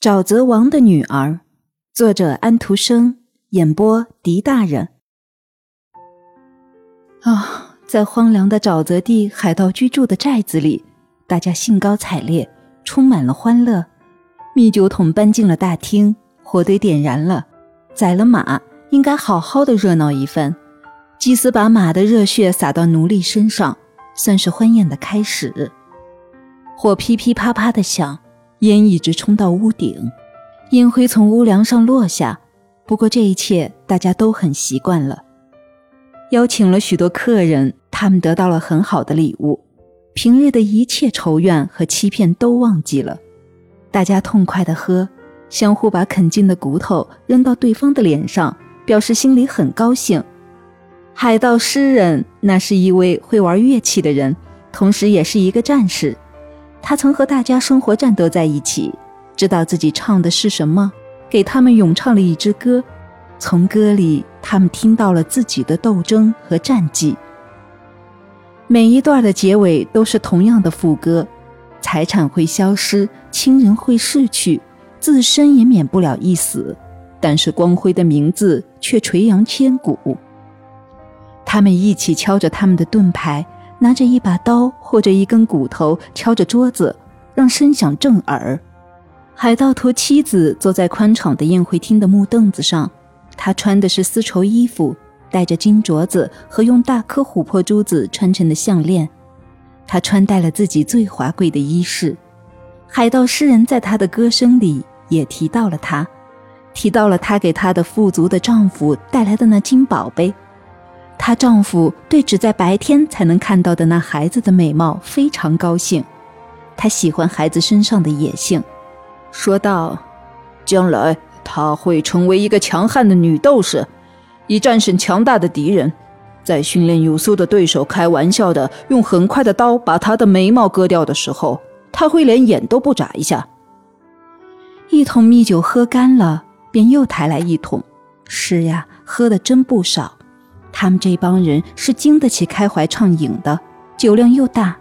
沼泽王的女儿，作者安徒生，演播狄大人。啊，在荒凉的沼泽地，海盗居住的寨子里，大家兴高采烈，充满了欢乐。蜜酒桶搬进了大厅，火堆点燃了，宰了马，应该好好的热闹一番。祭司把马的热血洒到奴隶身上，算是婚宴的开始。火噼噼啪啪的响。烟一直冲到屋顶，烟灰从屋梁上落下。不过这一切大家都很习惯了。邀请了许多客人，他们得到了很好的礼物，平日的一切仇怨和欺骗都忘记了。大家痛快的喝，相互把啃尽的骨头扔到对方的脸上，表示心里很高兴。海盗诗人那是一位会玩乐器的人，同时也是一个战士。他曾和大家生活战斗在一起，知道自己唱的是什么，给他们咏唱了一支歌。从歌里，他们听到了自己的斗争和战绩。每一段的结尾都是同样的副歌：财产会消失，亲人会逝去，自身也免不了一死，但是光辉的名字却垂扬千古。他们一起敲着他们的盾牌。拿着一把刀或者一根骨头敲着桌子，让声响震耳。海盗头妻子坐在宽敞的宴会厅的木凳子上，她穿的是丝绸衣服，戴着金镯子和用大颗琥珀珠子穿成的项链。她穿戴了自己最华贵的衣饰。海盗诗人在他的歌声里也提到了她，提到了她给她的富足的丈夫带来的那金宝贝。她丈夫对只在白天才能看到的那孩子的美貌非常高兴，他喜欢孩子身上的野性，说道：“将来她会成为一个强悍的女斗士，以战胜强大的敌人。在训练有素的对手开玩笑的用很快的刀把她的眉毛割掉的时候，她会连眼都不眨一下。”一桶蜜酒喝干了，便又抬来一桶。是呀，喝的真不少。他们这帮人是经得起开怀畅饮的，酒量又大。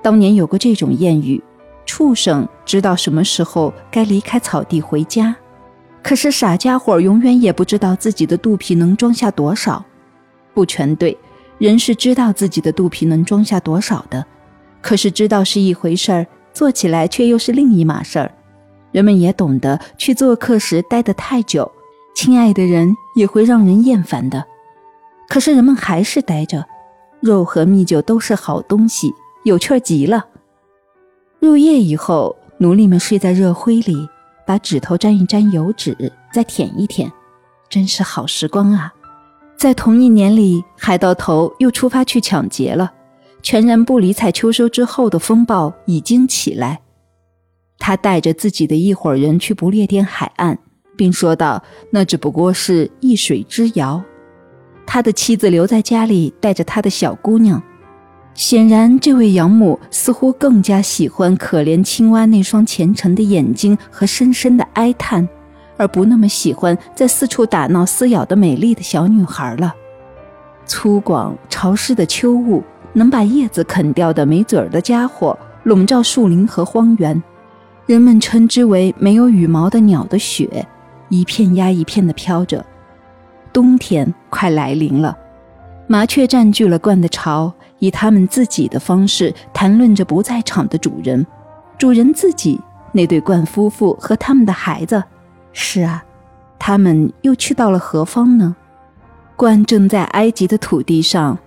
当年有过这种谚语：“畜生知道什么时候该离开草地回家，可是傻家伙永远也不知道自己的肚皮能装下多少。”不全对，人是知道自己的肚皮能装下多少的，可是知道是一回事儿，做起来却又是另一码事儿。人们也懂得，去做客时待得太久，亲爱的人也会让人厌烦的。可是人们还是待着，肉和蜜酒都是好东西，有趣极了。入夜以后，奴隶们睡在热灰里，把指头沾一沾油脂，再舔一舔，真是好时光啊！在同一年里，海盗头又出发去抢劫了，全然不理睬秋收之后的风暴已经起来。他带着自己的一伙人去不列颠海岸，并说道：“那只不过是一水之遥。”他的妻子留在家里，带着他的小姑娘。显然，这位养母似乎更加喜欢可怜青蛙那双虔诚的眼睛和深深的哀叹，而不那么喜欢在四处打闹撕咬的美丽的小女孩了。粗犷潮湿的秋雾，能把叶子啃掉的没嘴儿的家伙，笼罩树林和荒原。人们称之为没有羽毛的鸟的雪，一片压一片地飘着。冬天快来临了，麻雀占据了鹳的巢，以他们自己的方式谈论着不在场的主人。主人自己，那对鹳夫妇和他们的孩子，是啊，他们又去到了何方呢？鹳正在埃及的土地上，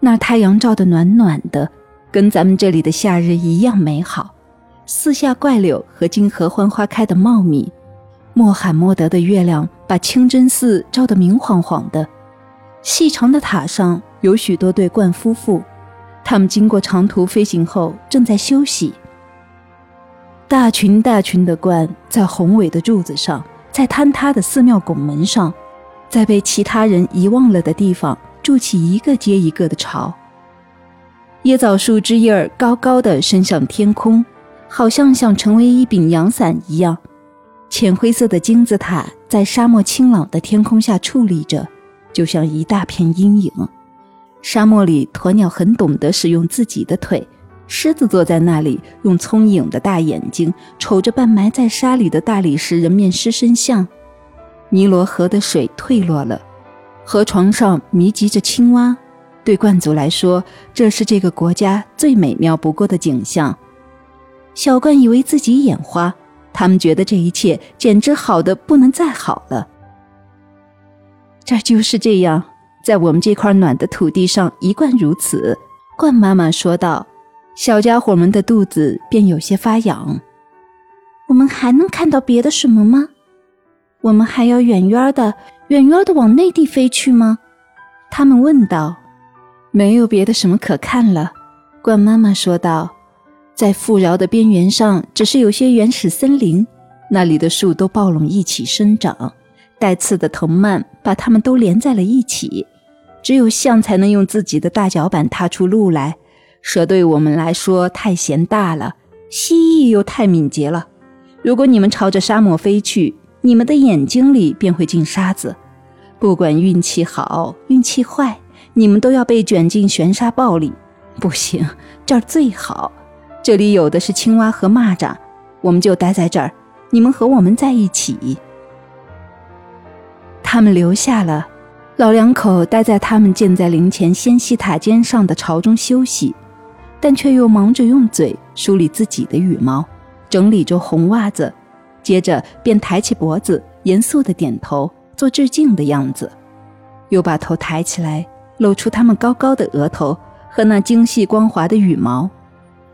那太阳照得暖暖的，跟咱们这里的夏日一样美好。四下怪柳和金合欢花开得茂密。穆罕默德的月亮把清真寺照得明晃晃的，细长的塔上有许多对鹳夫妇，他们经过长途飞行后正在休息。大群大群的鹳在宏伟的柱子上，在坍塌的寺庙拱门上，在被其他人遗忘了的地方筑起一个接一个的巢。椰枣树枝叶儿高高的伸向天空，好像想成为一柄阳伞一样。浅灰色的金字塔在沙漠清朗的天空下矗立着，就像一大片阴影。沙漠里，鸵鸟很懂得使用自己的腿，狮子坐在那里，用聪颖的大眼睛瞅着半埋在沙里的大理石人面狮身像。尼罗河的水退落了，河床上密集着青蛙。对冠族来说，这是这个国家最美妙不过的景象。小冠以为自己眼花，他们觉得这一切简直好的不能再好了。这就是这样，在我们这块暖的土地上一贯如此。冠妈妈说道：“小家伙们的肚子便有些发痒。我们还能看到别的什么吗？我们还要远远的、远远的往内地飞去吗？”他们问道。没有别的什么可看了，冠妈妈说道。在富饶的边缘上，只是有些原始森林，那里的树都抱拢一起生长，带刺的藤蔓把它们都连在了一起。只有象才能用自己的大脚板踏出路来，蛇对我们来说太嫌大了，蜥蜴又太敏捷了。如果你们朝着沙漠飞去，你们的眼睛里便会进沙子。不管运气好，运气坏。你们都要被卷进悬沙暴里，不行，这儿最好。这里有的是青蛙和蚂蚱，我们就待在这儿。你们和我们在一起。他们留下了，老两口待在他们建在陵前仙溪塔尖上的巢中休息，但却又忙着用嘴梳理自己的羽毛，整理着红袜子，接着便抬起脖子，严肃的点头，做致敬的样子，又把头抬起来。露出他们高高的额头和那精细光滑的羽毛，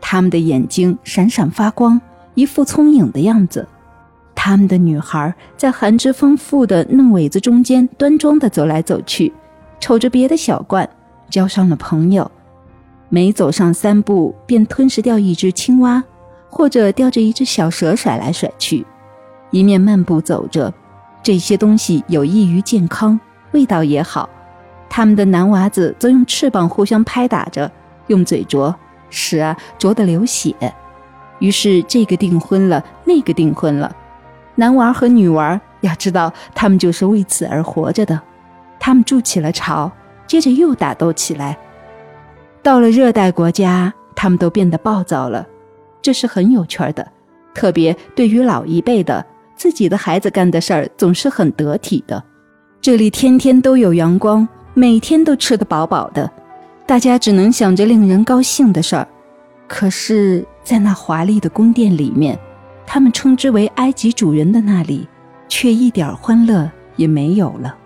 他们的眼睛闪闪发光，一副聪颖的样子。他们的女孩在含汁丰富的嫩苇子中间端庄地走来走去，瞅着别的小罐，交上了朋友。每走上三步，便吞噬掉一只青蛙，或者叼着一只小蛇甩来甩去。一面漫步走着，这些东西有益于健康，味道也好。他们的男娃子则用翅膀互相拍打着，用嘴啄，使啊啄得流血。于是这个订婚了，那个订婚了。男娃和女娃，要知道他们就是为此而活着的。他们筑起了巢，接着又打斗起来。到了热带国家，他们都变得暴躁了，这是很有趣的。特别对于老一辈的，自己的孩子干的事儿总是很得体的。这里天天都有阳光。每天都吃得饱饱的，大家只能想着令人高兴的事儿。可是，在那华丽的宫殿里面，他们称之为埃及主人的那里，却一点欢乐也没有了。